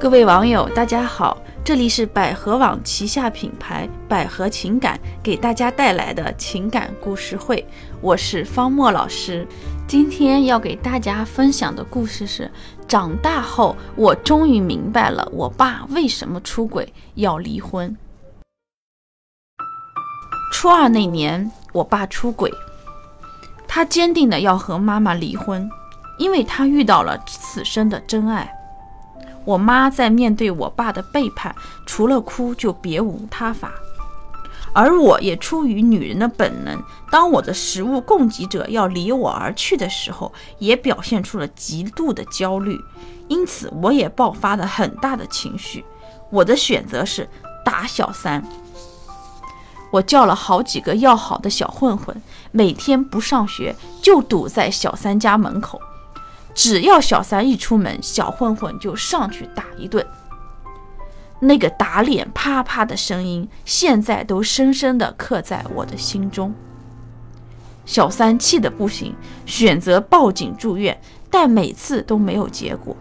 各位网友，大家好，这里是百合网旗下品牌百合情感给大家带来的情感故事会，我是方墨老师。今天要给大家分享的故事是：长大后，我终于明白了我爸为什么出轨要离婚。初二那年，我爸出轨，他坚定的要和妈妈离婚，因为他遇到了此生的真爱。我妈在面对我爸的背叛，除了哭就别无他法。而我也出于女人的本能，当我的食物供给者要离我而去的时候，也表现出了极度的焦虑，因此我也爆发了很大的情绪。我的选择是打小三。我叫了好几个要好的小混混，每天不上学就堵在小三家门口。只要小三一出门，小混混就上去打一顿。那个打脸啪啪的声音，现在都深深地刻在我的心中。小三气得不行，选择报警住院，但每次都没有结果，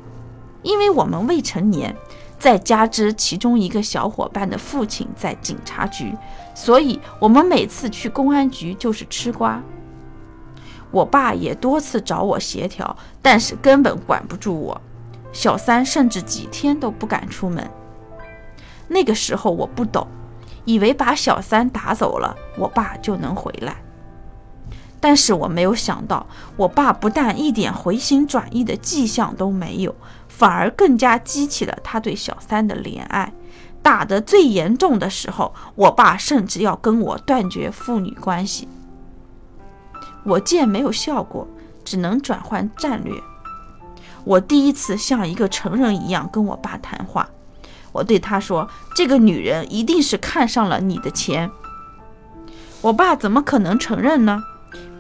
因为我们未成年，再加之其中一个小伙伴的父亲在警察局，所以我们每次去公安局就是吃瓜。我爸也多次找我协调，但是根本管不住我。小三甚至几天都不敢出门。那个时候我不懂，以为把小三打走了，我爸就能回来。但是我没有想到，我爸不但一点回心转意的迹象都没有，反而更加激起了他对小三的怜爱。打得最严重的时候，我爸甚至要跟我断绝父女关系。我见没有效果，只能转换战略。我第一次像一个成人一样跟我爸谈话，我对他说：“这个女人一定是看上了你的钱。”我爸怎么可能承认呢？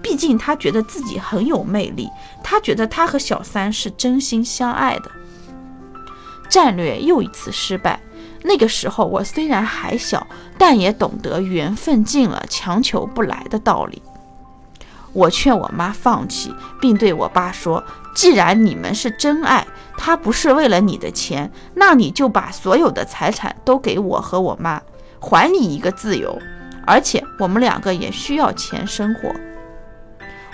毕竟他觉得自己很有魅力，他觉得他和小三是真心相爱的。战略又一次失败。那个时候我虽然还小，但也懂得缘分尽了，强求不来的道理。我劝我妈放弃，并对我爸说：“既然你们是真爱，他不是为了你的钱，那你就把所有的财产都给我和我妈，还你一个自由。而且我们两个也需要钱生活。”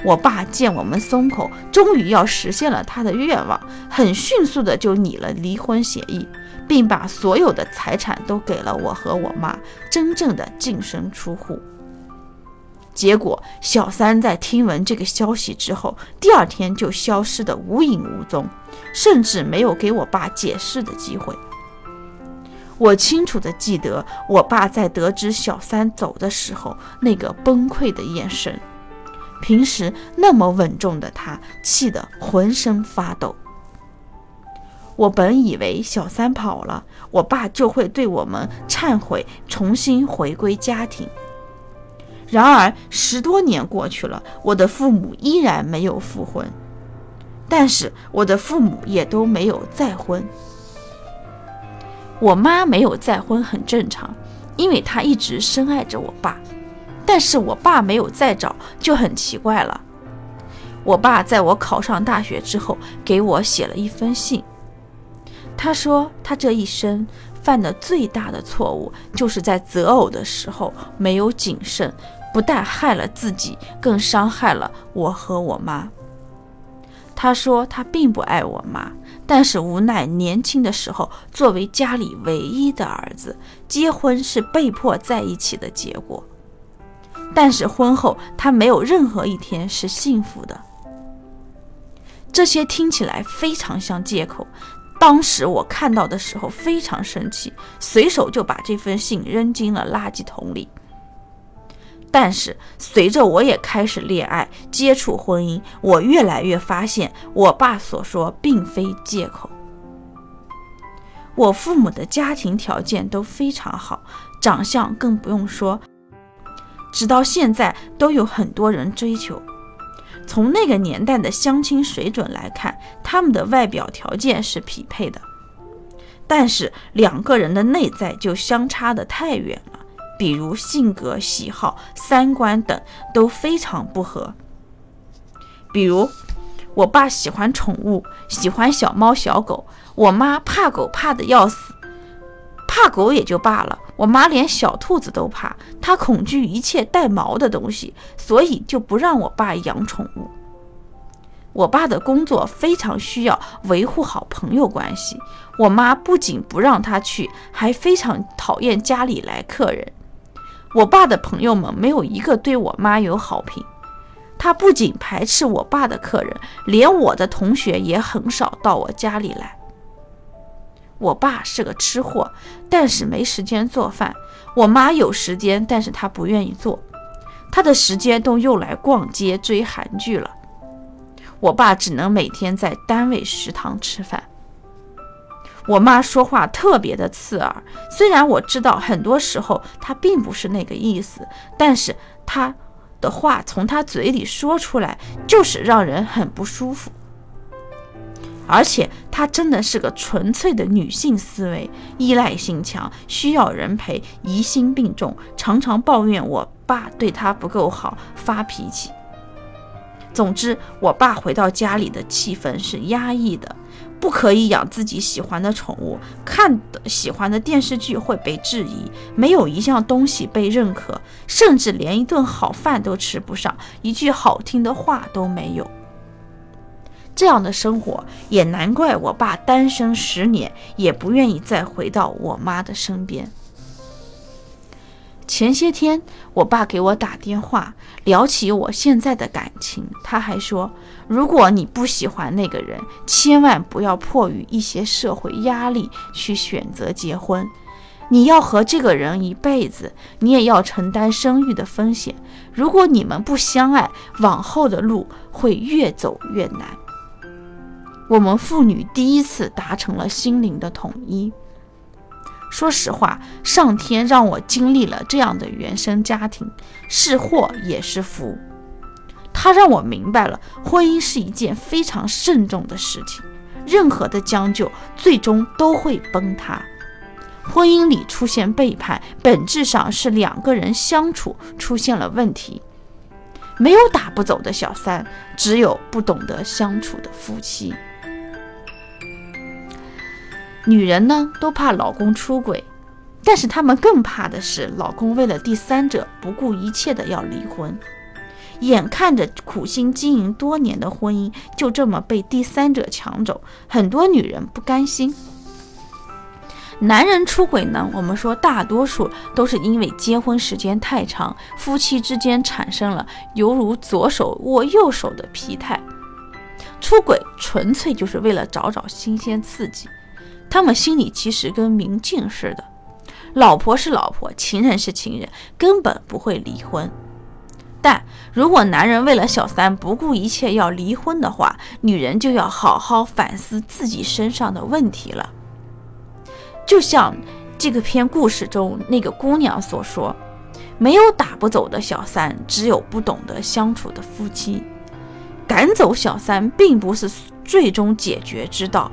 我爸见我们松口，终于要实现了他的愿望，很迅速的就拟了离婚协议，并把所有的财产都给了我和我妈，真正的净身出户。结果，小三在听闻这个消息之后，第二天就消失得无影无踪，甚至没有给我爸解释的机会。我清楚地记得，我爸在得知小三走的时候那个崩溃的眼神。平时那么稳重的他，气得浑身发抖。我本以为小三跑了，我爸就会对我们忏悔，重新回归家庭。然而十多年过去了，我的父母依然没有复婚，但是我的父母也都没有再婚。我妈没有再婚很正常，因为她一直深爱着我爸。但是我爸没有再找就很奇怪了。我爸在我考上大学之后给我写了一封信，他说他这一生。犯的最大的错误，就是在择偶的时候没有谨慎，不但害了自己，更伤害了我和我妈。他说他并不爱我妈，但是无奈年轻的时候作为家里唯一的儿子，结婚是被迫在一起的结果。但是婚后他没有任何一天是幸福的。这些听起来非常像借口。当时我看到的时候非常生气，随手就把这封信扔进了垃圾桶里。但是随着我也开始恋爱、接触婚姻，我越来越发现我爸所说并非借口。我父母的家庭条件都非常好，长相更不用说，直到现在都有很多人追求。从那个年代的相亲水准来看，他们的外表条件是匹配的，但是两个人的内在就相差的太远，比如性格、喜好、三观等都非常不合。比如，我爸喜欢宠物，喜欢小猫小狗，我妈怕狗怕的要死，怕狗也就罢了，我妈连小兔子都怕，她恐惧一切带毛的东西，所以就不让我爸养宠物。我爸的工作非常需要维护好朋友关系，我妈不仅不让他去，还非常讨厌家里来客人。我爸的朋友们没有一个对我妈有好评，他不仅排斥我爸的客人，连我的同学也很少到我家里来。我爸是个吃货，但是没时间做饭。我妈有时间，但是她不愿意做，她的时间都用来逛街、追韩剧了。我爸只能每天在单位食堂吃饭。我妈说话特别的刺耳，虽然我知道很多时候她并不是那个意思，但是她的话从她嘴里说出来就是让人很不舒服。而且她真的是个纯粹的女性思维，依赖性强，需要人陪，疑心病重，常常抱怨我爸对她不够好，发脾气。总之，我爸回到家里的气氛是压抑的，不可以养自己喜欢的宠物，看的喜欢的电视剧会被质疑，没有一项东西被认可，甚至连一顿好饭都吃不上，一句好听的话都没有。这样的生活，也难怪我爸单身十年也不愿意再回到我妈的身边。前些天，我爸给我打电话，聊起我现在的感情。他还说，如果你不喜欢那个人，千万不要迫于一些社会压力去选择结婚。你要和这个人一辈子，你也要承担生育的风险。如果你们不相爱，往后的路会越走越难。我们父女第一次达成了心灵的统一。说实话，上天让我经历了这样的原生家庭，是祸也是福。他让我明白了，婚姻是一件非常慎重的事情，任何的将就最终都会崩塌。婚姻里出现背叛，本质上是两个人相处出现了问题。没有打不走的小三，只有不懂得相处的夫妻。女人呢都怕老公出轨，但是她们更怕的是老公为了第三者不顾一切的要离婚，眼看着苦心经营多年的婚姻就这么被第三者抢走，很多女人不甘心。男人出轨呢，我们说大多数都是因为结婚时间太长，夫妻之间产生了犹如左手握右手的疲态，出轨纯粹就是为了找找新鲜刺激。他们心里其实跟明镜似的，老婆是老婆，情人是情人，根本不会离婚。但如果男人为了小三不顾一切要离婚的话，女人就要好好反思自己身上的问题了。就像这个篇故事中那个姑娘所说：“没有打不走的小三，只有不懂得相处的夫妻。赶走小三并不是最终解决之道。”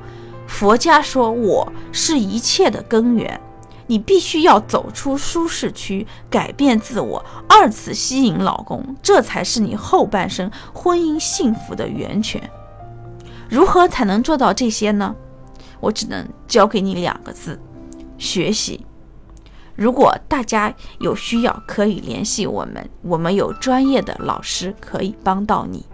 佛家说，我是一切的根源。你必须要走出舒适区，改变自我，二次吸引老公，这才是你后半生婚姻幸福的源泉。如何才能做到这些呢？我只能教给你两个字：学习。如果大家有需要，可以联系我们，我们有专业的老师可以帮到你。